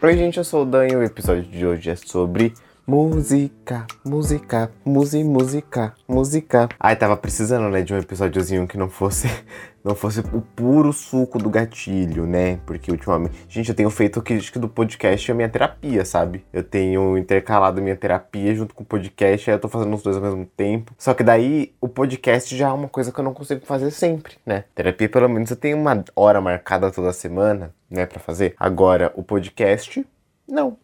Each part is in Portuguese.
Oi, gente, eu sou o Dan e o episódio de hoje é sobre música, música, música, música, música. Ai, tava precisando, né, de um episódiozinho que não fosse não fosse o puro suco do gatilho, né? Porque ultimamente, gente, eu tenho feito que acho que do podcast é a minha terapia, sabe? Eu tenho intercalado minha terapia junto com o podcast, aí eu tô fazendo os dois ao mesmo tempo. Só que daí o podcast já é uma coisa que eu não consigo fazer sempre, né? Terapia, pelo menos, eu tenho uma hora marcada toda semana, né, para fazer. Agora, o podcast, não.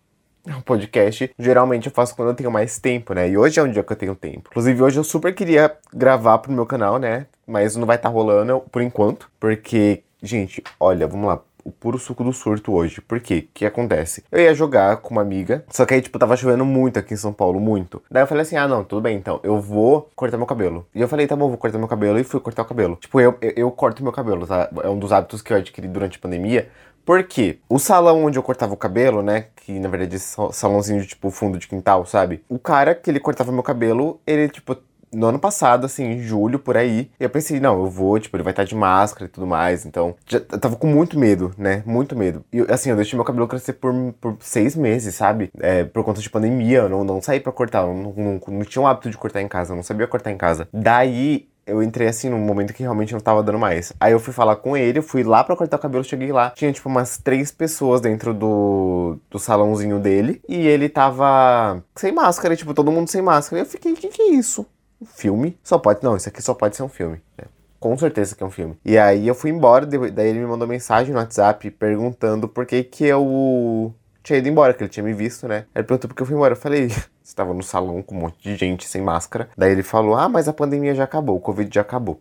O podcast, geralmente eu faço quando eu tenho mais tempo, né? E hoje é um dia que eu tenho tempo. Inclusive, hoje eu super queria gravar pro meu canal, né? Mas não vai estar tá rolando por enquanto. Porque, gente, olha, vamos lá o puro suco do surto hoje. Por quê? O que acontece? Eu ia jogar com uma amiga, só que aí, tipo, tava chovendo muito aqui em São Paulo, muito. Daí eu falei assim: ah, não, tudo bem, então, eu vou cortar meu cabelo. E eu falei: tá bom, vou cortar meu cabelo. E fui cortar o cabelo. Tipo, eu, eu, eu corto meu cabelo, tá? É um dos hábitos que eu adquiri durante a pandemia. Porque o salão onde eu cortava o cabelo, né? Que na verdade é salãozinho de tipo fundo de quintal, sabe? O cara que ele cortava meu cabelo, ele, tipo, no ano passado, assim, em julho, por aí, eu pensei, não, eu vou, tipo, ele vai estar de máscara e tudo mais, então, já eu tava com muito medo, né, muito medo. E, assim, eu deixei meu cabelo crescer por, por seis meses, sabe, é, por conta de pandemia, eu não, não saí pra cortar, eu não, não, não tinha o hábito de cortar em casa, eu não sabia cortar em casa. Daí, eu entrei assim num momento que realmente não tava dando mais. Aí eu fui falar com ele, fui lá pra cortar o cabelo, cheguei lá, tinha tipo umas três pessoas dentro do, do salãozinho dele e ele tava sem máscara, tipo, todo mundo sem máscara. E eu fiquei, o que, que é isso? Um filme? Só pode, não, isso aqui só pode ser um filme. É, com certeza que é um filme. E aí eu fui embora, daí ele me mandou mensagem no WhatsApp perguntando por que que eu tinha ido embora, que ele tinha me visto, né? Ele perguntou por que eu fui embora. Eu falei, estava no salão com um monte de gente sem máscara. Daí ele falou: Ah, mas a pandemia já acabou, o Covid já acabou.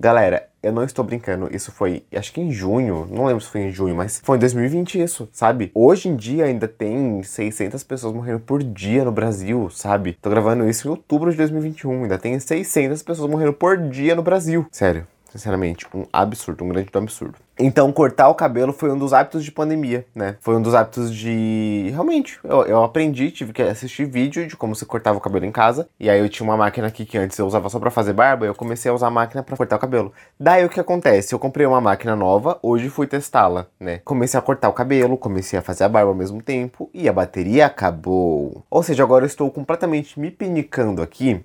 Galera, eu não estou brincando, isso foi, acho que em junho, não lembro se foi em junho, mas foi em 2020 isso, sabe? Hoje em dia ainda tem 600 pessoas morrendo por dia no Brasil, sabe? Tô gravando isso em outubro de 2021, ainda tem 600 pessoas morrendo por dia no Brasil. Sério, sinceramente, um absurdo, um grande absurdo. Então, cortar o cabelo foi um dos hábitos de pandemia, né? Foi um dos hábitos de. Realmente, eu, eu aprendi, tive que assistir vídeo de como se cortava o cabelo em casa. E aí eu tinha uma máquina aqui que antes eu usava só pra fazer barba, eu comecei a usar a máquina para cortar o cabelo. Daí o que acontece? Eu comprei uma máquina nova, hoje fui testá-la, né? Comecei a cortar o cabelo, comecei a fazer a barba ao mesmo tempo e a bateria acabou. Ou seja, agora eu estou completamente me pinicando aqui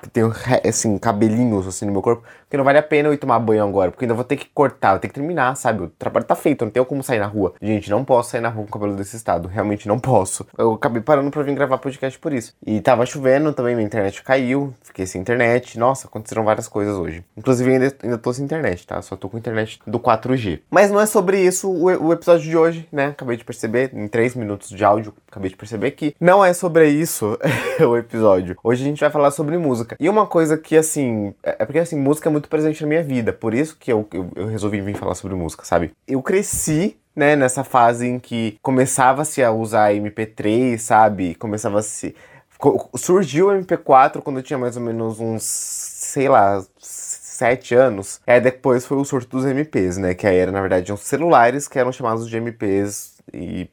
que tenho, assim, cabelinhos assim no meu corpo, que não vale a pena eu ir tomar banho agora, porque ainda vou ter que cortar, vou ter que terminar, sabe? O trabalho tá feito, não tenho como sair na rua. Gente, não posso sair na rua com o cabelo desse estado, realmente não posso. Eu acabei parando pra vir gravar podcast por isso. E tava chovendo também, minha internet caiu, fiquei sem internet. Nossa, aconteceram várias coisas hoje. Inclusive, ainda, ainda tô sem internet, tá? Só tô com internet do 4G. Mas não é sobre isso o, o episódio de hoje, né? Acabei de perceber, em 3 minutos de áudio, acabei de perceber que não é sobre isso o episódio. Hoje a gente vai falar sobre música. E uma coisa que, assim, é, é porque, assim, música é muito presente na minha vida. Por isso que eu, eu, eu resolvi vir falar sobre música, sabe? Eu cresci né, nessa fase em que começava-se a usar MP3, sabe? Começava-se. Surgiu o MP4 quando eu tinha mais ou menos uns, sei lá, sete anos. Aí depois foi o surto dos MPs, né? Que aí era, na verdade, uns celulares que eram chamados de MPs e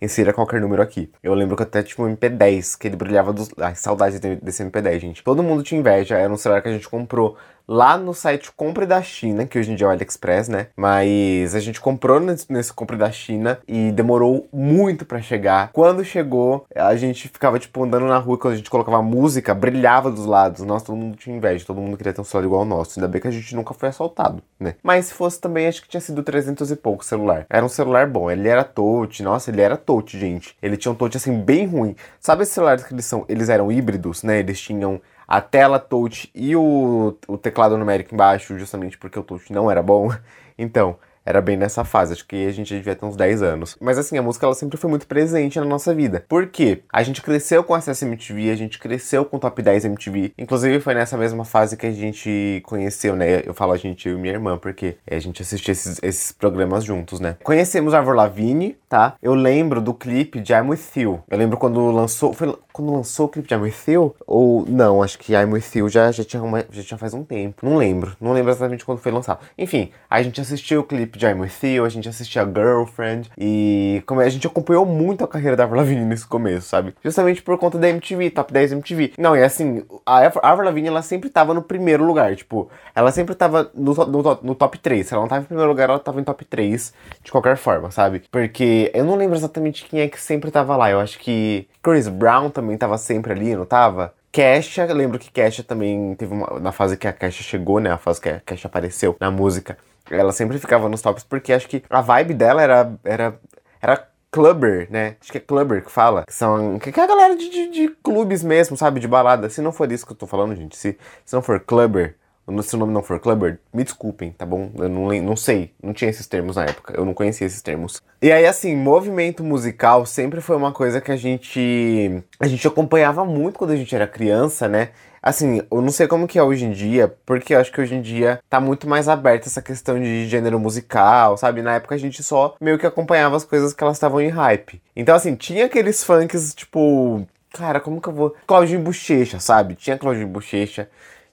insira qualquer número aqui. Eu lembro que até tinha um MP10, que ele brilhava dos. Ai, saudades desse MP10, gente. Todo mundo tinha inveja, era um celular que a gente comprou lá no site Compre da China, que hoje em dia é o AliExpress, né? Mas a gente comprou nesse, Compre da China e demorou muito para chegar. Quando chegou, a gente ficava, tipo, andando na rua, quando a gente colocava música, brilhava dos lados. Nossa, todo mundo tinha inveja, todo mundo queria ter um celular igual ao nosso. Ainda bem que a gente nunca foi assaltado, né? Mas se fosse também, acho que tinha sido 300 e pouco celular. Era um celular bom, ele era touch, nossa, ele era touch, gente. Ele tinha um touch, assim, bem ruim. Sabe esses celulares que eles são, eles eram híbridos, né? Eles tinham a tela touch e o, o teclado numérico embaixo, justamente porque o touch não era bom. Então, era bem nessa fase, acho que a gente devia ter uns 10 anos. Mas assim, a música ela sempre foi muito presente na nossa vida. Por quê? A gente cresceu com Acesso MTV, a gente cresceu com Top 10 MTV. Inclusive foi nessa mesma fase que a gente conheceu, né? Eu falo a gente, e minha irmã, porque a gente assistia esses, esses programas juntos, né? Conhecemos Avril Lavigne, tá? Eu lembro do clipe de I'm With You. Eu lembro quando lançou, foi quando lançou o clipe de I'm With You? Ou não, acho que I'm With You já, já, tinha, uma, já tinha faz um tempo. Não lembro, não lembro exatamente quando foi lançado. Enfim, a gente assistiu o clipe Keep With You, a gente assistia Girlfriend, e como a gente acompanhou muito a carreira da Avril Lavigne nesse começo, sabe? Justamente por conta da MTV, Top 10 MTV. Não, e assim, a Avril Lavigne, ela sempre tava no primeiro lugar, tipo, ela sempre tava no, no, no top 3. Se ela não tava em primeiro lugar, ela tava em top 3 de qualquer forma, sabe? Porque eu não lembro exatamente quem é que sempre tava lá. Eu acho que Chris Brown também tava sempre ali, não tava? Kesha, lembro que Kesha também teve uma. Na fase que a Kesha chegou, né? A fase que a Kesha apareceu na música. Ela sempre ficava nos tops porque acho que a vibe dela era. era, era clubber, né? Acho que é clubber que fala. Que são. Que é a galera de, de, de, clubes mesmo, sabe? De balada. Se não for isso que eu tô falando, gente. Se, se não for clubber, se o nome não for clubber, me desculpem, tá bom? Eu não, não sei, não tinha esses termos na época, eu não conhecia esses termos. E aí, assim, movimento musical sempre foi uma coisa que a gente. A gente acompanhava muito quando a gente era criança, né? Assim, eu não sei como que é hoje em dia, porque eu acho que hoje em dia tá muito mais aberta essa questão de gênero musical, sabe? Na época a gente só meio que acompanhava as coisas que elas estavam em hype. Então, assim, tinha aqueles funks, tipo. Cara, como que eu vou. Claudinho Bochecha, sabe? Tinha Claudinho Bochecha.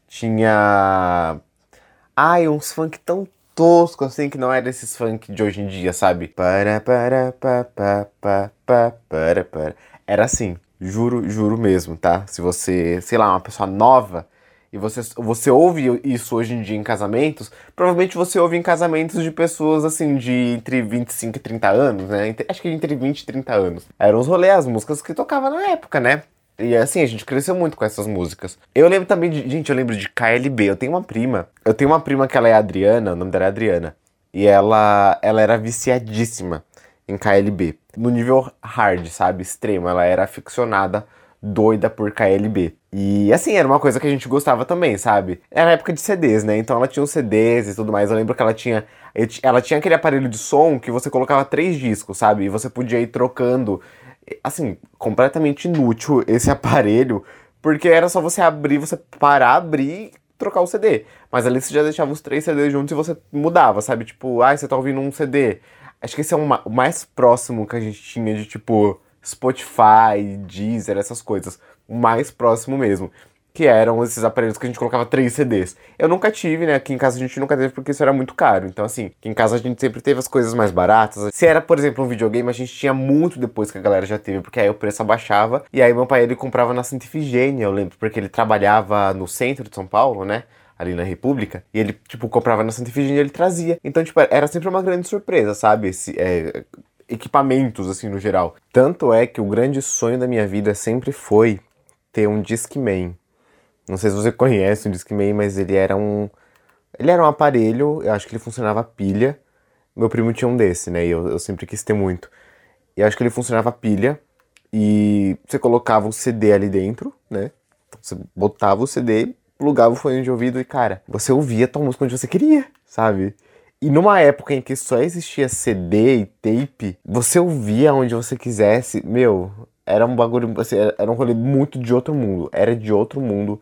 Tinha. Ai, uns funk tão tosco assim que não era esses funk de hoje em dia, sabe? Para, para, para, para, para, para, para. Era assim, juro, juro mesmo, tá? Se você, sei lá, uma pessoa nova e você, você ouve isso hoje em dia em casamentos, provavelmente você ouve em casamentos de pessoas assim, de entre 25 e 30 anos, né? Acho que entre 20 e 30 anos. Eram os rolês, as músicas que tocava na época, né? E assim, a gente cresceu muito com essas músicas. Eu lembro também de. Gente, eu lembro de KLB. Eu tenho uma prima. Eu tenho uma prima que ela é Adriana, o nome dela é Adriana. E ela, ela era viciadíssima em KLB. No nível hard, sabe? Extremo. Ela era aficionada, doida por KLB. E assim, era uma coisa que a gente gostava também, sabe? Era época de CDs, né? Então ela tinha os CDs e tudo mais. Eu lembro que ela tinha. Ela tinha aquele aparelho de som que você colocava três discos, sabe? E você podia ir trocando assim, completamente inútil esse aparelho, porque era só você abrir, você parar, abrir trocar o CD. Mas ali você já deixava os três CDs juntos e você mudava, sabe? Tipo, ah, você tá ouvindo um CD. Acho que esse é o mais próximo que a gente tinha de, tipo, Spotify, Deezer, essas coisas. O mais próximo mesmo que eram esses aparelhos que a gente colocava três CDs. Eu nunca tive, né? Aqui em casa a gente nunca teve porque isso era muito caro. Então, assim, aqui em casa a gente sempre teve as coisas mais baratas. Se era, por exemplo, um videogame, a gente tinha muito depois que a galera já teve, porque aí o preço abaixava. E aí meu pai ele comprava na Santa Ifigênia, eu lembro, porque ele trabalhava no centro de São Paulo, né? ali na República, e ele, tipo, comprava na Santa Ifigênia e ele trazia. Então, tipo, era sempre uma grande surpresa, sabe? Esse, é, equipamentos, assim, no geral. Tanto é que o grande sonho da minha vida sempre foi ter um Discman. Não sei se você conhece o Discman, mas ele era um. Ele era um aparelho, eu acho que ele funcionava pilha. Meu primo tinha um desse, né? E eu, eu sempre quis ter muito. E acho que ele funcionava pilha. E você colocava o CD ali dentro, né? Você botava o CD, plugava o fone de ouvido e, cara, você ouvia a tua música onde você queria, sabe? E numa época em que só existia CD e tape, você ouvia onde você quisesse. Meu, era um bagulho, assim, era um rolê muito de outro mundo. Era de outro mundo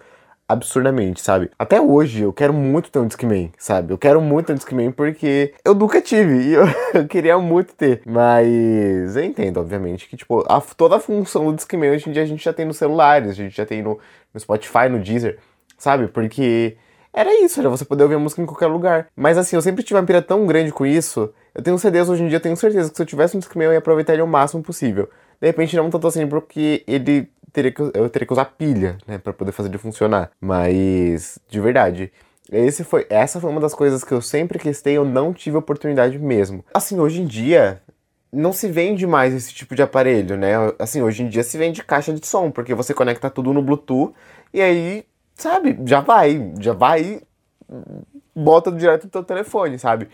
absurdamente, sabe? Até hoje eu quero muito ter um Discman, sabe? Eu quero muito ter um Discman porque eu nunca tive e eu, eu queria muito ter. Mas eu entendo, obviamente, que tipo, a, toda a função do Discman hoje em dia a gente já tem nos celulares, a gente já tem no, no Spotify, no Deezer, sabe? Porque era isso, era você poder ouvir a música em qualquer lugar. Mas assim, eu sempre tive uma pira tão grande com isso. Eu tenho CDs hoje em dia, eu tenho certeza que se eu tivesse um Discman eu ia aproveitar ele o máximo possível. De repente não tanto assim, porque ele teria que, eu teria que usar pilha, né, para poder fazer ele funcionar. Mas, de verdade, esse foi, essa foi uma das coisas que eu sempre ter, eu não tive oportunidade mesmo. Assim, hoje em dia, não se vende mais esse tipo de aparelho, né? Assim, hoje em dia se vende caixa de som, porque você conecta tudo no Bluetooth e aí, sabe, já vai, já vai, bota direto no teu telefone, sabe?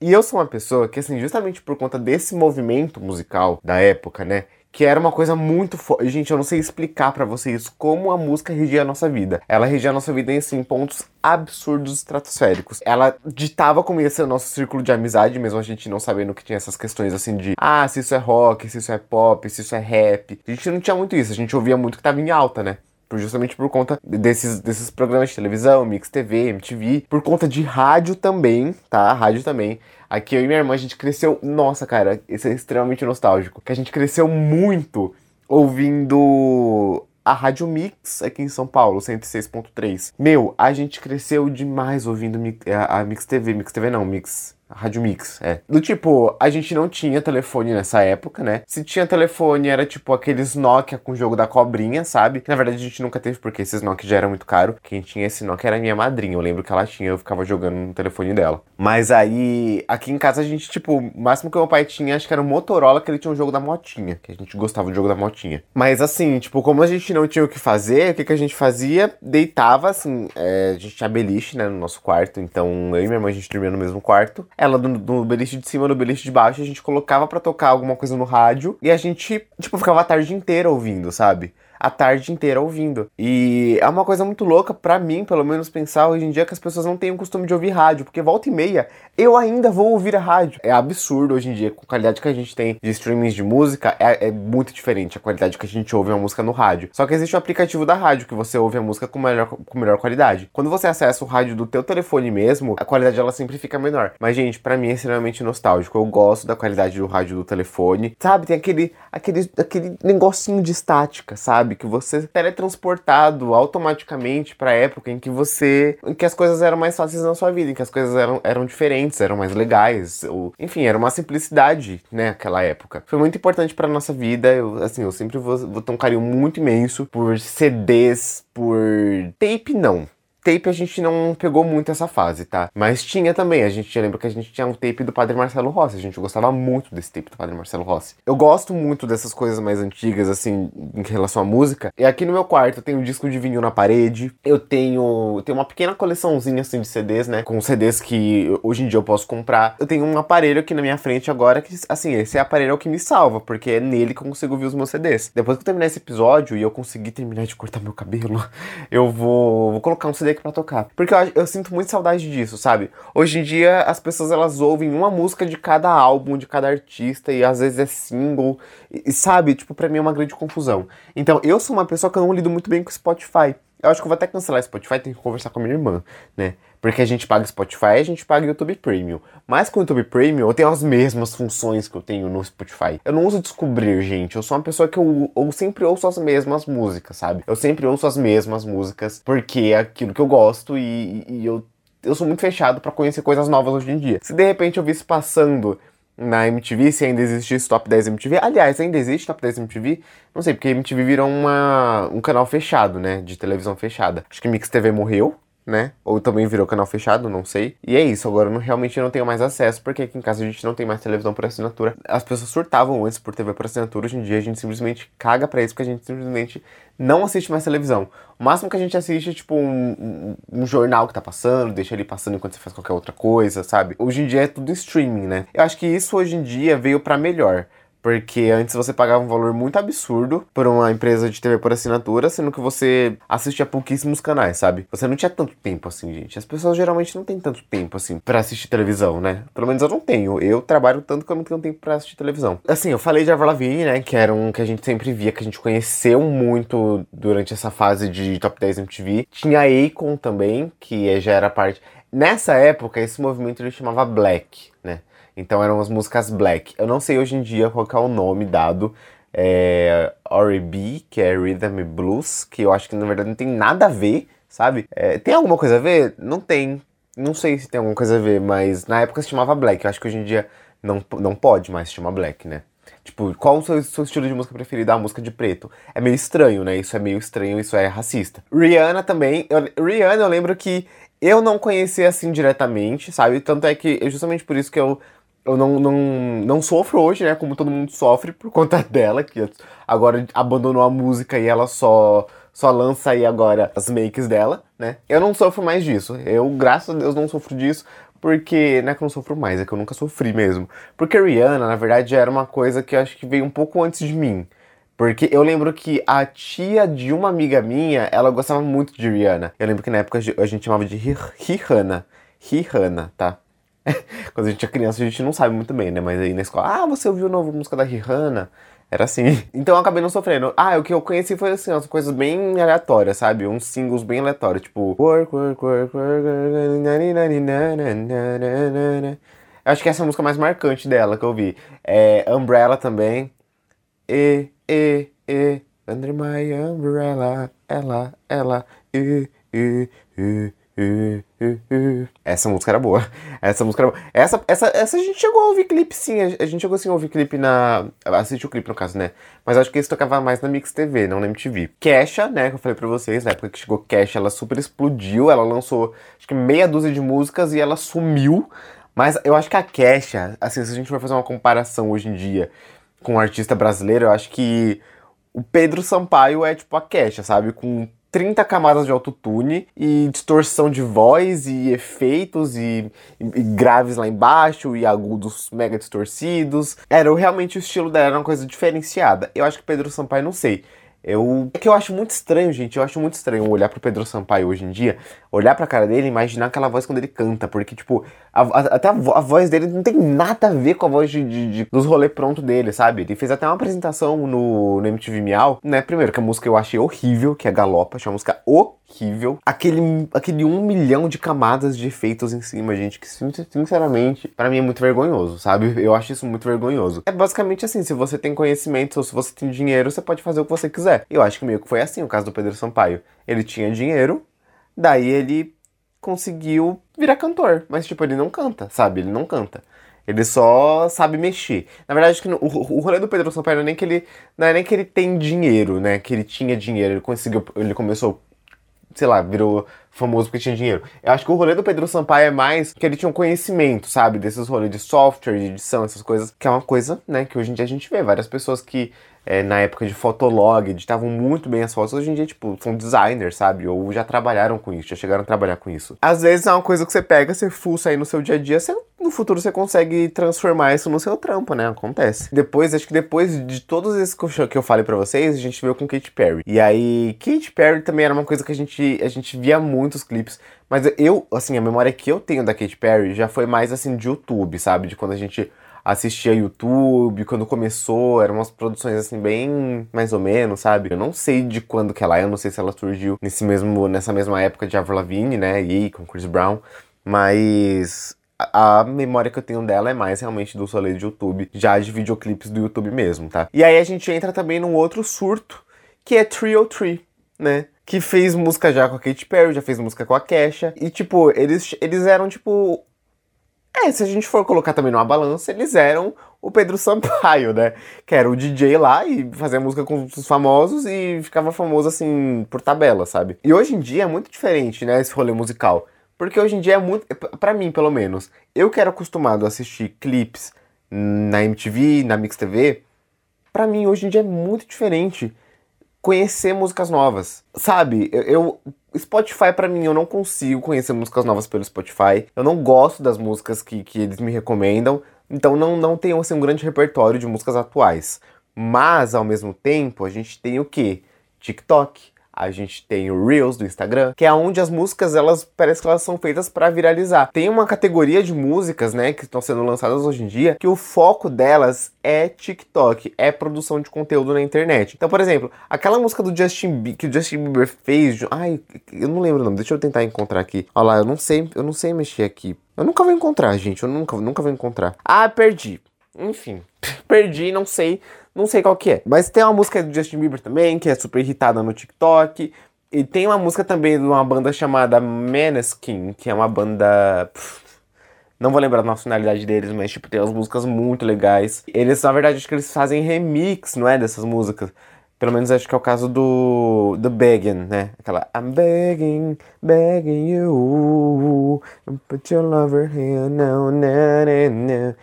E eu sou uma pessoa que, assim, justamente por conta desse movimento musical da época, né? Que era uma coisa muito forte. Gente, eu não sei explicar para vocês como a música regia a nossa vida. Ela regia a nossa vida em assim, pontos absurdos estratosféricos. Ela ditava como ia ser o nosso círculo de amizade, mesmo a gente não sabendo que tinha essas questões assim de ah, se isso é rock, se isso é pop, se isso é rap. A gente não tinha muito isso, a gente ouvia muito que tava em alta, né? Justamente por conta desses, desses programas de televisão, Mix TV, MTV, por conta de rádio também, tá? Rádio também. Aqui eu e minha irmã, a gente cresceu. Nossa, cara, isso é extremamente nostálgico. Que a gente cresceu muito ouvindo a Rádio Mix aqui em São Paulo, 106.3. Meu, a gente cresceu demais ouvindo a, a Mix TV. Mix TV não, Mix Rádio Mix, é. Do tipo, a gente não tinha telefone nessa época, né? Se tinha telefone, era tipo aqueles Nokia com o jogo da cobrinha, sabe? Na verdade, a gente nunca teve, porque esses Nokia já eram muito caro. Quem tinha esse Nokia era minha madrinha. Eu lembro que ela tinha, eu ficava jogando no telefone dela. Mas aí, aqui em casa, a gente, tipo, o máximo que meu pai tinha, acho que era um Motorola, que ele tinha um jogo da motinha. Que a gente gostava do jogo da motinha. Mas assim, tipo, como a gente não tinha o que fazer, o que, que a gente fazia? Deitava, assim, é, a gente tinha beliche, né, no nosso quarto. Então, eu e minha irmã, a gente dormia no mesmo quarto. Ela no, no beliche de cima, no beliche de baixo, a gente colocava para tocar alguma coisa no rádio e a gente, tipo, ficava a tarde inteira ouvindo, sabe? A tarde inteira ouvindo. E é uma coisa muito louca para mim, pelo menos, pensar hoje em dia que as pessoas não têm o costume de ouvir rádio, porque volta e meia eu ainda vou ouvir a rádio. É absurdo hoje em dia, com a qualidade que a gente tem de streamings de música, é, é muito diferente a qualidade que a gente ouve uma música no rádio. Só que existe o um aplicativo da rádio que você ouve a música com melhor, com melhor qualidade. Quando você acessa o rádio do teu telefone mesmo, a qualidade ela sempre fica menor. Mas, gente, para mim é extremamente nostálgico. Eu gosto da qualidade do rádio do telefone. Sabe, tem aquele, aquele, aquele negocinho de estática, sabe? Sabe? Que você é teletransportado automaticamente para a época em que você. em que as coisas eram mais fáceis na sua vida, em que as coisas eram, eram diferentes, eram mais legais. Ou, enfim, era uma simplicidade, né, aquela época. Foi muito importante para nossa vida. Eu, assim, eu sempre vou, vou ter um carinho muito imenso por CDs, por tape, não tape a gente não pegou muito essa fase, tá? Mas tinha também, a gente lembra que a gente tinha um tape do Padre Marcelo Rossi, a gente gostava muito desse tape do Padre Marcelo Rossi. Eu gosto muito dessas coisas mais antigas, assim, em relação à música. E aqui no meu quarto eu tenho um disco de vinil na parede, eu tenho, tenho uma pequena coleçãozinha, assim, de CDs, né? Com CDs que hoje em dia eu posso comprar. Eu tenho um aparelho aqui na minha frente agora que, assim, esse aparelho é o que me salva, porque é nele que eu consigo ouvir os meus CDs. Depois que eu terminar esse episódio e eu conseguir terminar de cortar meu cabelo, eu vou, vou colocar um CD aqui pra tocar. Porque eu, eu, sinto muito saudade disso, sabe? Hoje em dia as pessoas elas ouvem uma música de cada álbum, de cada artista, e às vezes é single, e, e sabe? Tipo, pra mim é uma grande confusão. Então, eu sou uma pessoa que eu não lido muito bem com Spotify. Eu acho que eu vou até cancelar Spotify, tenho que conversar com a minha irmã, né? Porque a gente paga Spotify a gente paga YouTube Premium. Mas com o YouTube Premium eu tenho as mesmas funções que eu tenho no Spotify. Eu não uso descobrir, gente. Eu sou uma pessoa que eu, eu sempre ouço as mesmas músicas, sabe? Eu sempre ouço as mesmas músicas porque é aquilo que eu gosto e, e eu, eu sou muito fechado para conhecer coisas novas hoje em dia. Se de repente eu visse passando na MTV, se ainda existisse Top 10 MTV. Aliás, ainda existe Top 10 MTV? Não sei, porque MTV virou uma, um canal fechado, né? De televisão fechada. Acho que Mix TV morreu, né? Ou também virou canal fechado, não sei. E é isso, agora eu não, realmente não tenho mais acesso, porque aqui em casa a gente não tem mais televisão por assinatura. As pessoas surtavam antes por TV por assinatura, hoje em dia a gente simplesmente caga pra isso, porque a gente simplesmente não assiste mais televisão. O máximo que a gente assiste é tipo um, um, um, jornal que tá passando, deixa ele passando enquanto você faz qualquer outra coisa, sabe? Hoje em dia é tudo streaming, né? Eu acho que isso hoje em dia veio para melhor. Porque antes você pagava um valor muito absurdo por uma empresa de TV por assinatura, sendo que você assistia pouquíssimos canais, sabe? Você não tinha tanto tempo assim, gente. As pessoas geralmente não têm tanto tempo assim para assistir televisão, né? Pelo menos eu não tenho. Eu trabalho tanto que eu não tenho tempo para assistir televisão. Assim, eu falei de Avril Lavigne, né, que era um que a gente sempre via, que a gente conheceu muito durante essa fase de Top 10 MTV. Tinha a Akon também, que já era parte Nessa época, esse movimento ele chamava Black, né? Então eram as músicas black. Eu não sei hoje em dia qual é o nome dado. É R&B, que é Rhythm Blues, que eu acho que na verdade não tem nada a ver, sabe? É, tem alguma coisa a ver? Não tem. Não sei se tem alguma coisa a ver, mas na época se chamava black. Eu acho que hoje em dia não, não pode mais se chamar black, né? Tipo, qual o seu, seu, estilo de música preferido? A música de preto. É meio estranho, né? Isso é meio estranho, isso é racista. Rihanna também. Eu, Rihanna, eu lembro que eu não conhecia assim diretamente, sabe? Tanto é que, justamente por isso que eu eu não, não, não sofro hoje, né? Como todo mundo sofre por conta dela, que agora abandonou a música e ela só, só lança aí agora as makes dela, né? Eu não sofro mais disso. Eu, graças a Deus, não sofro disso. Porque, não é que eu não sofro mais, é que eu nunca sofri mesmo. Porque Rihanna, na verdade, era uma coisa que eu acho que veio um pouco antes de mim. Porque eu lembro que a tia de uma amiga minha, ela gostava muito de Rihanna. Eu lembro que na época a gente chamava de Rihanna. Rihanna, tá? Quando a gente é criança, a gente não sabe muito bem, né? Mas aí na escola, ah, você ouviu a nova música da Rihanna? Era assim. Então eu acabei não sofrendo. Ah, o que eu conheci foi assim, umas coisas bem aleatórias, sabe? Uns singles bem aleatórios, tipo. Eu acho que essa é a música mais marcante dela que eu vi. É Umbrella também. E, e, e. Under my umbrella. Ela, ela. E, e, e. Essa música era boa. Essa música era boa. Essa, essa, essa a gente chegou a ouvir clipe, sim. A gente chegou assim a ouvir clipe na. Assistiu o clipe, no caso, né? Mas acho que esse tocava mais na Mix TV, não na MTV. Kesha, né? Que eu falei pra vocês, na época que chegou Kesha, ela super explodiu. Ela lançou, acho que meia dúzia de músicas e ela sumiu. Mas eu acho que a Kesha, assim, se a gente for fazer uma comparação hoje em dia com um artista brasileiro, eu acho que o Pedro Sampaio é tipo a Kesha, sabe? Com 30 camadas de autotune e distorção de voz e efeitos e, e, e, graves lá embaixo e agudos mega distorcidos. Era realmente o estilo dela, era uma coisa diferenciada. Eu acho que Pedro Sampaio, não sei. Eu. É que eu acho muito estranho, gente. Eu acho muito estranho olhar pro Pedro Sampaio hoje em dia, olhar pra cara dele e imaginar aquela voz quando ele canta. Porque, tipo, a, a, até a, a, voz dele não tem nada a ver com a voz de, de, de dos rolê pronto dele, sabe? Ele fez até uma apresentação no, no MTV Miau, né? Primeiro, que a música eu achei horrível, que é Galopa, achei uma música horrível. Aquele, aquele um milhão de camadas de efeitos em cima, gente, que sinceramente, para mim é muito vergonhoso, sabe? Eu acho isso muito vergonhoso. É basicamente assim, se você tem conhecimento ou se você tem dinheiro, você pode fazer o que você quiser. Eu acho que meio que foi assim o caso do Pedro Sampaio. Ele tinha dinheiro, daí ele conseguiu virar cantor, mas tipo, ele não canta, sabe? Ele não canta. Ele só sabe mexer. Na verdade, que o, o rolê do Pedro Sampaio não é nem que ele não é nem que ele tem dinheiro, né? Que ele tinha dinheiro, ele conseguiu, ele começou sei lá, virou famoso porque tinha dinheiro. Eu acho que o rolê do Pedro Sampaio é mais que ele tinha um conhecimento, sabe? Desses rolês de software, de edição, essas coisas, que é uma coisa, né, que hoje em dia a gente vê. Várias pessoas que é, na época de Fotolog editavam muito bem as fotos, hoje em dia, tipo, são designers, sabe? Ou já trabalharam com isso, já chegaram a trabalhar com isso. Às vezes é uma coisa que você pega, você fuça aí no seu dia a dia, você, no futuro você consegue transformar isso no seu trampo, né? Acontece. Depois, acho que depois de todos esses que eu falei para vocês, a gente veio com Katy Perry. E aí, Katy Perry também era uma coisa que a gente, a gente via muitos clipes. Mas eu, assim, a memória que eu tenho da Katy Perry já foi mais assim de YouTube, sabe? De quando a gente assistia YouTube, quando começou, eram umas produções assim bem mais ou menos, sabe? Eu não sei de quando que ela é, eu não sei se ela surgiu nesse mesmo, nessa mesma época de Avril Lavigne, né, e com Chris Brown, mas a, memória que eu tenho dela é mais realmente do solê de YouTube, já de videoclipes do YouTube mesmo, tá? E aí a gente entra também num outro surto, que é Trio Tree, né? Que fez música já com a Katy Perry, já fez música com a Kesha. E, tipo, eles, eles eram, tipo, é, se a gente for colocar também numa balança, eles eram o Pedro Sampaio, né? Que era o DJ lá e fazia música com os famosos e ficava famoso assim por tabela, sabe? E hoje em dia é muito diferente, né, esse rolê musical. Porque hoje em dia é muito, para mim pelo menos, eu que era acostumado a assistir clipes na MTV, na Mix TV, para mim hoje em dia é muito diferente conhecer músicas novas. Sabe? Eu, eu Spotify para mim eu não consigo conhecer músicas novas pelo Spotify. Eu não gosto das músicas que, que eles me recomendam, então não não tenho assim um grande repertório de músicas atuais. Mas ao mesmo tempo, a gente tem o que? TikTok, a gente tem o Reels do Instagram, que é onde as músicas, elas parece que elas são feitas para viralizar. Tem uma categoria de músicas, né, que estão sendo lançadas hoje em dia, que o foco delas é TikTok, é produção de conteúdo na internet. Então, por exemplo, aquela música do Justin Bieber, que o Justin Bieber fez, ai, eu não lembro o nome, deixa eu tentar encontrar aqui. Olha lá, eu não sei, eu não sei mexer aqui. Eu nunca vou encontrar, gente, eu nunca, nunca vou encontrar. Ah, perdi. Enfim, perdi, não sei não sei qual que é. Mas tem uma música do Justin Bieber também, que é super irritada no TikTok. E tem uma música também de uma banda chamada Maneskin, que é uma banda. não vou lembrar a nacionalidade deles, mas tipo, tem umas músicas muito legais. Eles, na verdade, acho que eles fazem remix, não é? Dessas músicas. Pelo menos acho que é o caso do. do Begging, né? Aquela I'm begging, begging you. Put your lover here now, now, now.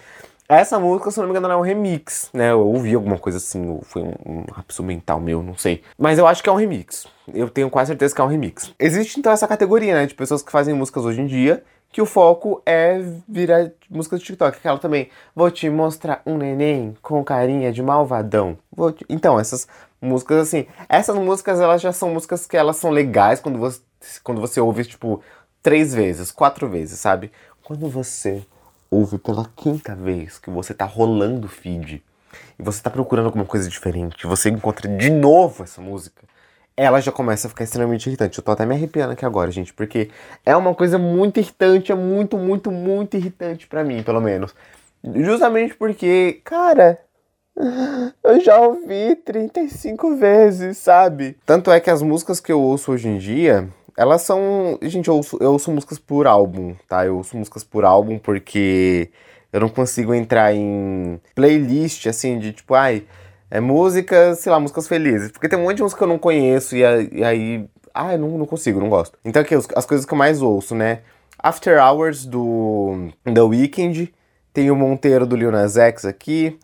Essa música, se não me engano, é um remix, né? Eu ouvi alguma coisa assim, foi um, um rapso mental meu, não sei. Mas eu acho que é um remix. Eu tenho quase certeza que é um remix. Existe então essa categoria, né, de pessoas que fazem músicas hoje em dia, que o foco é virar música de TikTok. Aquela também, vou te mostrar um neném com carinha de malvadão. Te... Então, essas músicas assim, essas músicas elas já são músicas que elas são legais quando você, quando você ouve, tipo, três vezes, quatro vezes, sabe? Quando você ouve pela quinta vez que você tá rolando o feed e você tá procurando alguma coisa diferente, você encontra de novo essa música, ela já começa a ficar extremamente irritante. Eu tô até me arrepiando aqui agora, gente, porque é uma coisa muito irritante, é muito, muito, muito irritante para mim, pelo menos. Justamente porque, cara, eu já ouvi 35 vezes, sabe? Tanto é que as músicas que eu ouço hoje em dia, Elas são. Gente, eu ouço, eu ouço músicas por álbum, tá? Eu ouço músicas por álbum porque eu não consigo entrar em playlist, assim, de tipo, ai, é música, sei lá, músicas felizes. Porque tem um monte de música que eu não conheço e, aí. Ah, eu não, não consigo, não gosto. Então aqui, as coisas que eu mais ouço, né? After Hours do The Weeknd. Tem o Monteiro do Lil Nas X aqui.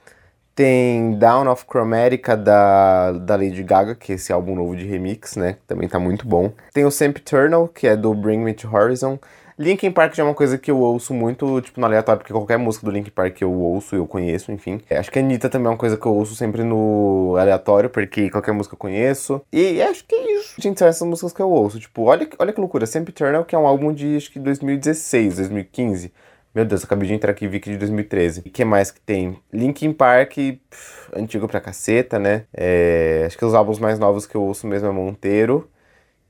Tem Down of Chromatica da, da Lady Gaga, que é esse álbum novo de remix, né? Também tá muito bom. Tem o Sempiternal, que é do Bring Me to Horizon. Linkin Park já é uma coisa que eu ouço muito, tipo, no aleatório, porque qualquer música do Linkin Park eu ouço, eu conheço, enfim. É, acho que a Anitta também é uma coisa que eu ouço sempre no aleatório, porque qualquer música eu conheço. E acho que é isso. Gente, são essas músicas que eu ouço. Tipo, olha, olha que loucura. Sempiternal, que é um álbum de, acho que 2016, 2015. Meu Deus, acabei de entrar aqui e vi que de 2013. E que mais que tem? Linkin Park, pff, antigo pra caceta, né? É, acho que os álbuns mais novos que eu ouço mesmo é Monteiro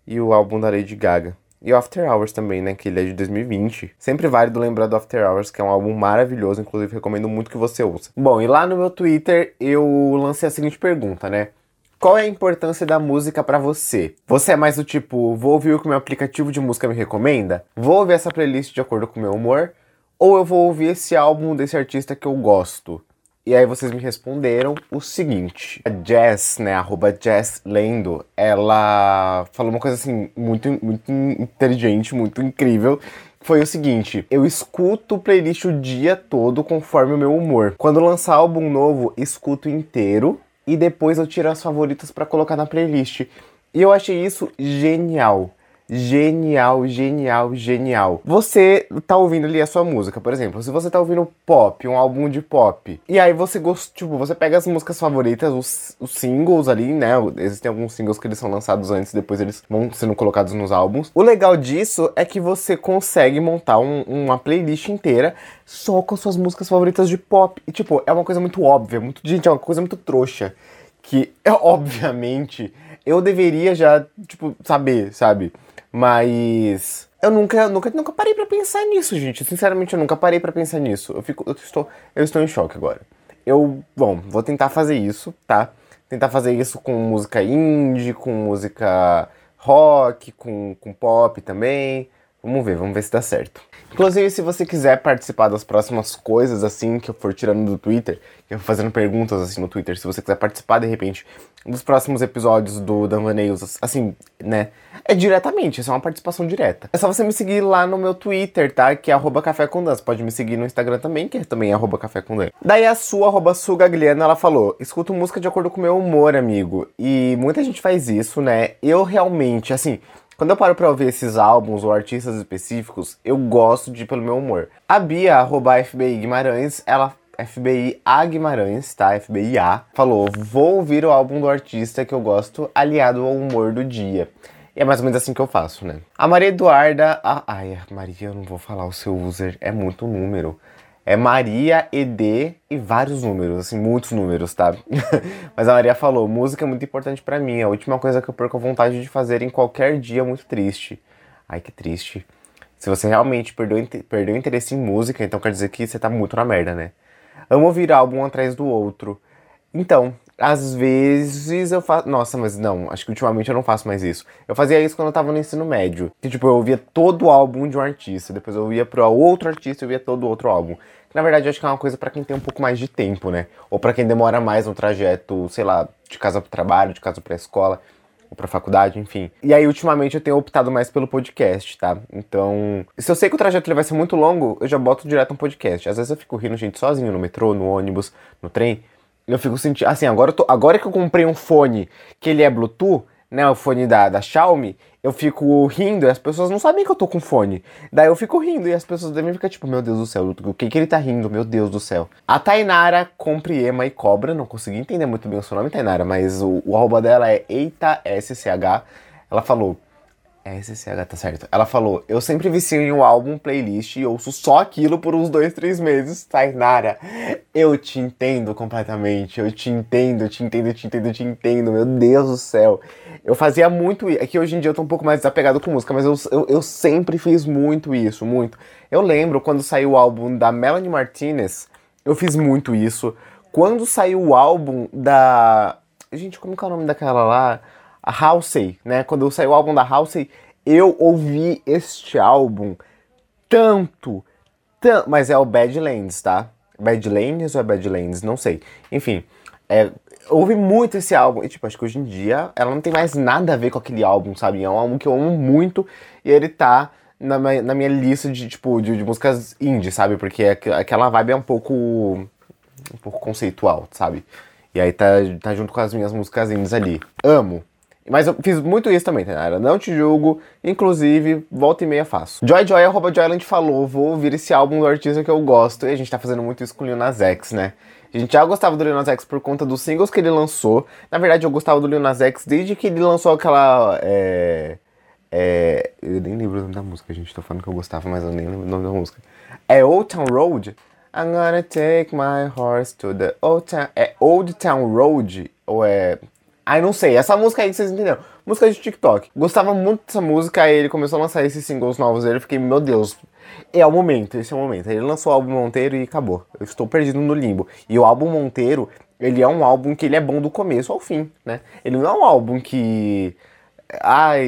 e o álbum da Lady Gaga. E o After Hours também, né? Que ele é de 2020. Sempre válido lembrar do After Hours, que é um álbum maravilhoso, inclusive recomendo muito que você ouça. Bom, e lá no meu Twitter eu lancei a seguinte pergunta, né? Qual é a importância da música para você? Você é mais do tipo, vou ouvir o que o meu aplicativo de música me recomenda? Vou ouvir essa playlist de acordo com o meu humor? Ou eu vou ouvir esse álbum desse artista que eu gosto? E aí vocês me responderam o seguinte. A Jess, né, arroba Jess Lendo, ela falou uma coisa assim, muito, muito inteligente, muito incrível. Foi o seguinte, eu escuto playlist o dia todo conforme o meu humor. Quando lançar álbum novo, escuto inteiro e depois eu tiro as favoritas para colocar na playlist. E eu achei isso genial genial, genial, genial. Você tá ouvindo ali a sua música, por exemplo, se você tá ouvindo pop, um álbum de pop, e aí você gosta, tipo, você pega as músicas favoritas, os, os, singles ali, né? Existem alguns singles que eles são lançados antes, depois eles vão sendo colocados nos álbuns. O legal disso é que você consegue montar um, uma playlist inteira só com suas músicas favoritas de pop. E, tipo, é uma coisa muito óbvia, muito, gente, é uma coisa muito trouxa. Que, obviamente, eu deveria já, tipo, saber, sabe? Mas eu nunca, nunca, nunca parei para pensar nisso, gente. Sinceramente, eu nunca parei para pensar nisso. Eu fico, eu estou, eu estou em choque agora. Eu, bom, vou tentar fazer isso, tá? Tentar fazer isso com música indie, com música rock, com, com pop também. Vamos ver, vamos ver se dá certo. Inclusive, se você quiser participar das próximas coisas, assim, que eu for tirando do Twitter, que eu for fazendo perguntas, assim, no Twitter, se você quiser participar, de repente, dos próximos episódios do Danvaneios, assim, né, é diretamente, isso é uma participação direta. É só você me seguir lá no meu Twitter, tá, que é arroba café com Dan. Você pode me seguir no Instagram também, que é também arroba café com Dan. Daí a sua, arroba sugagliana, ela falou, escuto música de acordo com o meu humor, amigo. E muita gente faz isso, né, eu realmente, assim... Quando eu paro pra ouvir esses álbuns ou artistas específicos, eu gosto de ir pelo meu humor. A Bia, arroba FBI Guimarães, ela FBI A Guimarães, tá? FBI A, falou: vou ouvir o álbum do artista que eu gosto, aliado ao humor do dia. E é mais ou menos assim que eu faço, né? A Maria Eduarda. A... Ai, Maria, eu não vou falar o seu user, é muito número. É Maria ED e vários números, assim, muitos números, tá? Mas a Maria falou: música é muito importante para mim, é a última coisa que eu perco a vontade de fazer em qualquer dia muito triste. Ai, que triste. Se você realmente perdeu, perdeu interesse em música, então quer dizer que você tá muito na merda, né? Amo ouvir álbum atrás do outro. Então, às vezes eu faço. Nossa, mas não, acho que ultimamente eu não faço mais isso. Eu fazia isso quando eu tava no ensino médio. Que tipo, eu ouvia todo o álbum de um artista, depois eu ia pro outro artista e via todo outro álbum. Na verdade, acho que é uma coisa para quem tem um pouco mais de tempo, né? Ou para quem demora mais no trajeto, sei lá, de casa pro trabalho, de casa pra escola ou pra faculdade, enfim. E aí, ultimamente, eu tenho optado mais pelo podcast, tá? Então, se eu sei que o trajeto ele vai ser muito longo, eu já boto direto um podcast. Às vezes eu fico rindo, gente, sozinho no metrô, no ônibus, no trem. Eu fico sentindo. Assim, agora, tô, agora que eu comprei um fone que ele é Bluetooth, né? O fone da, da Xiaomi, eu fico rindo e as pessoas não sabem que eu tô com fone. Daí eu fico rindo e as pessoas devem ficar tipo, meu Deus do céu, o que que ele tá rindo? Meu Deus do céu. A Tainara compre Ema e Cobra, não consegui entender muito bem o seu nome, Tainara, mas o, o arroba dela é Eita SCH. Ela falou, SCH, tá certo. Ela falou: Eu sempre vicio em um álbum, playlist e ouço só aquilo por uns dois, três meses. Tainara, eu te entendo completamente. Eu te entendo, te entendo, te entendo, te entendo. Meu Deus do céu. Eu fazia muito. É que hoje em dia eu tô um pouco mais desapegado com música, mas eu, eu, eu sempre fiz muito isso, muito. Eu lembro quando saiu o álbum da Melanie Martinez, eu fiz muito isso. Quando saiu o álbum da. Gente, como que é o nome daquela lá? A Halsey, né? Quando saiu o álbum da Halsey, Eu ouvi este álbum tanto, tanto. Mas é o Badlands, tá? Badlands ou é Badlands? Não sei. Enfim, é, ouvi muito esse álbum. E, tipo, acho que hoje em dia ela não tem mais nada a ver com aquele álbum, sabe? É um álbum que eu amo muito e ele tá na minha, na minha lista de, tipo, de, de músicas indie, sabe? Porque é aquela vibe é um pouco. um pouco conceitual, sabe? E aí tá, tá junto com as minhas músicas indies ali. Amo. Mas eu fiz muito isso também, Tainara. Não te julgo, inclusive, volta e meia faço. Joy Joy, arroba Joyland falou, vou ouvir esse álbum do artista que eu gosto. E a gente tá fazendo muito isso com o Lil Nas X, né? A gente já gostava do Lil Nas X por conta dos singles que ele lançou. Na verdade, eu gostava do Lil Nas X desde que ele lançou aquela... É, é, eu nem lembro o nome da música, gente tá falando que eu gostava, mas eu nem lembro o nome da música. É Old Town Road? I'm gonna take my horse to the Old Town... É Old Town Road? Ou é... Ai, não sei. Essa música aí que vocês entenderam. Música de TikTok. Gostava muito dessa música, aí ele começou a lançar esses singles novos dele. Eu fiquei, meu Deus, é o momento, esse é o momento. Ele lançou o álbum Monteiro e acabou. Eu estou perdido no limbo. E o álbum Monteiro, ele é um álbum que ele é bom do começo ao fim, né? Ele não é um álbum que ai,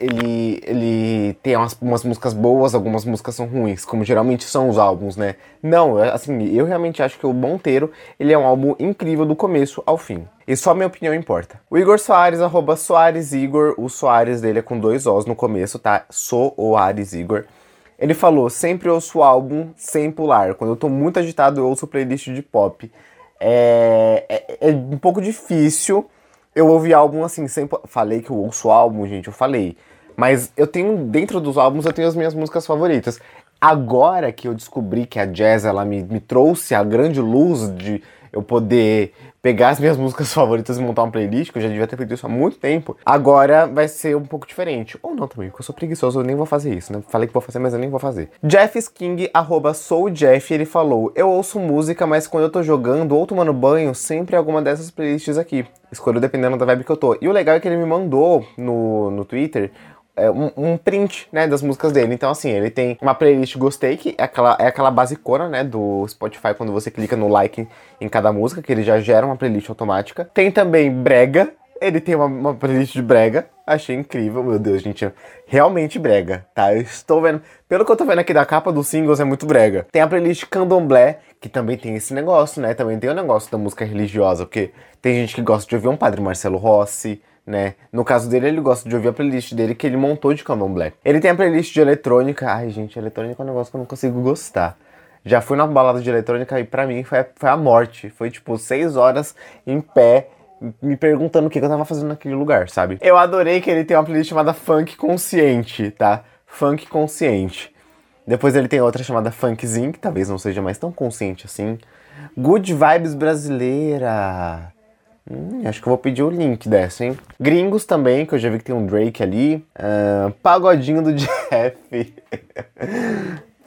ele, ele tem umas, umas, músicas boas, algumas músicas são ruins, como geralmente são os álbuns, né? Não, é, assim, eu realmente acho que o Monteiro, ele é um álbum incrível do começo ao fim. E só minha opinião importa. O Igor Soares, arroba Soares Igor, o Soares dele é com dois Os no começo, tá? Soares Igor. Ele falou, sempre ouço o álbum sem pular. Quando eu tô muito agitado, eu ouço playlist de pop. É, é, é um pouco difícil eu ouvi álbum assim, sempre. Falei que eu ouço álbum, gente, eu falei. Mas eu tenho, dentro dos álbuns, eu tenho as minhas músicas favoritas. Agora que eu descobri que a jazz ela me, me trouxe a grande luz de eu poder pegar as minhas músicas favoritas e montar uma playlist, que eu já devia ter feito isso há muito tempo, agora vai ser um pouco diferente. Ou não também, porque eu sou preguiçoso, eu nem vou fazer isso, né? Falei que vou fazer, mas eu nem vou fazer. Jeff King, arroba ele falou, eu ouço música, mas quando eu tô jogando ou tomando banho, sempre alguma dessas playlists aqui. Escolho dependendo da vibe que eu tô. E o legal é que ele me mandou no, no Twitter é, um, um, print, né, das músicas dele. Então, assim, ele tem uma playlist Gostei, que é aquela, é aquela basicona, né, do Spotify, quando você clica no like em cada música, que ele já gera uma playlist automática. Tem também Brega, ele tem uma, uma playlist de Brega. Achei incrível, meu Deus, gente. Realmente brega, tá? Eu estou vendo. Pelo que eu tô vendo aqui da capa dos singles, é muito brega. Tem a playlist Candomblé, que também tem esse negócio, né? Também tem o negócio da música religiosa, porque tem gente que gosta de ouvir um padre Marcelo Rossi, né? No caso dele, ele gosta de ouvir a playlist dele que ele montou de candomblé. Ele tem a playlist de eletrônica. Ai, gente, eletrônica é um negócio que eu não consigo gostar. Já fui na balada de eletrônica e pra mim foi, foi a morte. Foi tipo seis horas em pé, me perguntando o que, que eu tava fazendo naquele lugar, sabe? Eu adorei que ele tem uma playlist chamada Funk Consciente, tá? Funk Consciente. Depois ele tem outra chamada Funkzinho, que talvez não seja mais tão consciente assim. Good Vibes Brasileira. Hum, acho que eu vou pedir o link dessa, hein? Gringos também, que eu já vi que tem um Drake ali. Uh, pagodinho do Jeff.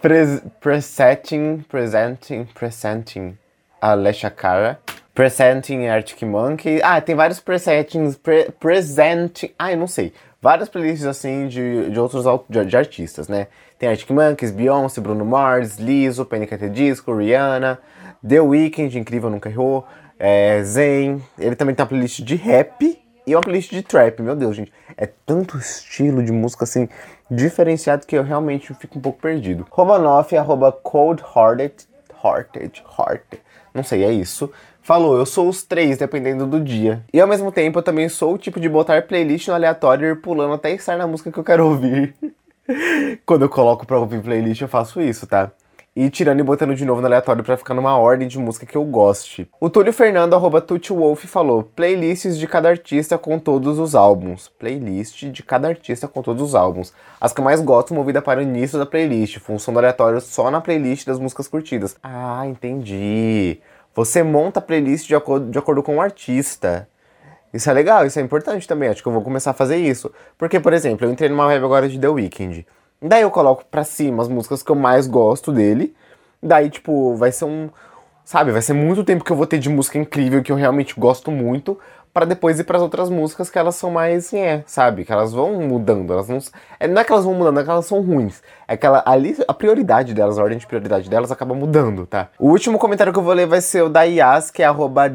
Pres presenting, presenting, presenting. Alessia Cara. Presenting Arctic Monkey. Ah, tem vários presentings. Pre presenting. Ah, eu não sei. Várias playlists assim de, de outros de, de artistas, né? Tem Arctic Monkeys, Beyoncé, Bruno Mars, Lizzo, Panic! Disco, Rihanna, The Weeknd, Incrível Nunca Errou é, Zen. Ele também tem uma playlist de rap e uma playlist de trap. Meu Deus, gente. É tanto estilo de música assim diferenciado que eu realmente fico um pouco perdido. Romanoff, arroba Cold Hearted. Hearted, Hearted. Não sei, é isso. Falou, eu sou os três, dependendo do dia. E ao mesmo tempo, eu também sou o tipo de botar playlist no aleatório e ir pulando até estar na música que eu quero ouvir. Quando eu coloco pra ouvir playlist, eu faço isso, tá? E tirando e botando de novo no aleatório para ficar numa ordem de música que eu goste. O Túlio Fernando, arroba Wolf, falou playlists de cada artista com todos os álbuns. Playlist de cada artista com todos os álbuns. As que eu mais gosto movida para o início da playlist, função do aleatório só na playlist das músicas curtidas. Ah, entendi. Você monta a playlist de acordo, de acordo com o artista. Isso é legal, isso é importante também. Acho que eu vou começar a fazer isso. Porque, por exemplo, eu entrei numa web agora de The Weeknd. Daí eu coloco pra cima as músicas que eu mais gosto dele. Daí, tipo, vai ser um. Sabe, vai ser muito tempo que eu vou ter de música incrível que eu realmente gosto muito para depois ir para as outras músicas que elas são mais, é, sabe? Que elas vão mudando, elas não, é, não é que elas vão mudando, é que elas são ruins. É que ela, ali a prioridade delas, a ordem de prioridade delas acaba mudando, tá? O último comentário que eu vou ler vai ser o da Yas, que é arroba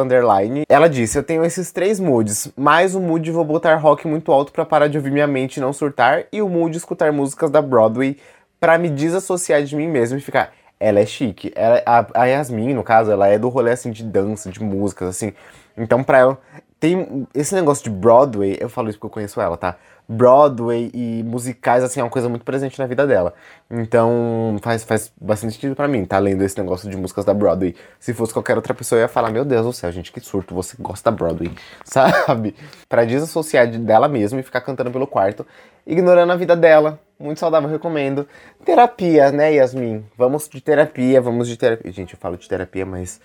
underline. Ela disse: "Eu tenho esses três moods, mais o mood vou botar rock muito alto para parar de ouvir minha mente e não surtar e o mood escutar músicas da Broadway para me desassociar de mim mesmo e ficar ela é chique. Ela, a, a Yasmin, no caso, ela é do rolê assim de dança, de músicas, assim. Então, pra ela, tem esse negócio de Broadway, eu falo isso porque eu conheço ela, tá? Broadway e musicais, assim, é uma coisa muito presente na vida dela. Então, faz, faz bastante sentido para mim, tá lendo esse negócio de músicas da Broadway. Se fosse qualquer outra pessoa, eu ia falar, meu Deus do céu, gente, que surto, você gosta da Broadway, sabe? Pra desassociar dela mesma e ficar cantando pelo quarto, ignorando a vida dela. Muito saudável, recomendo. Terapia, né, Yasmin? Vamos de terapia, vamos de terapia. Gente, eu falo de terapia, mas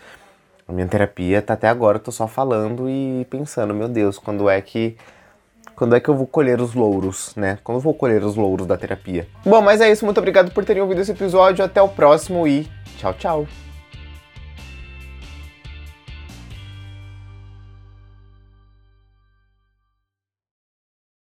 a minha terapia tá até agora, eu tô só falando e pensando, meu Deus, quando é que. Quando é que eu vou colher os louros, né? Quando eu vou colher os louros da terapia? Bom, mas é isso. Muito obrigado por terem ouvido esse episódio. Até o próximo e tchau, tchau.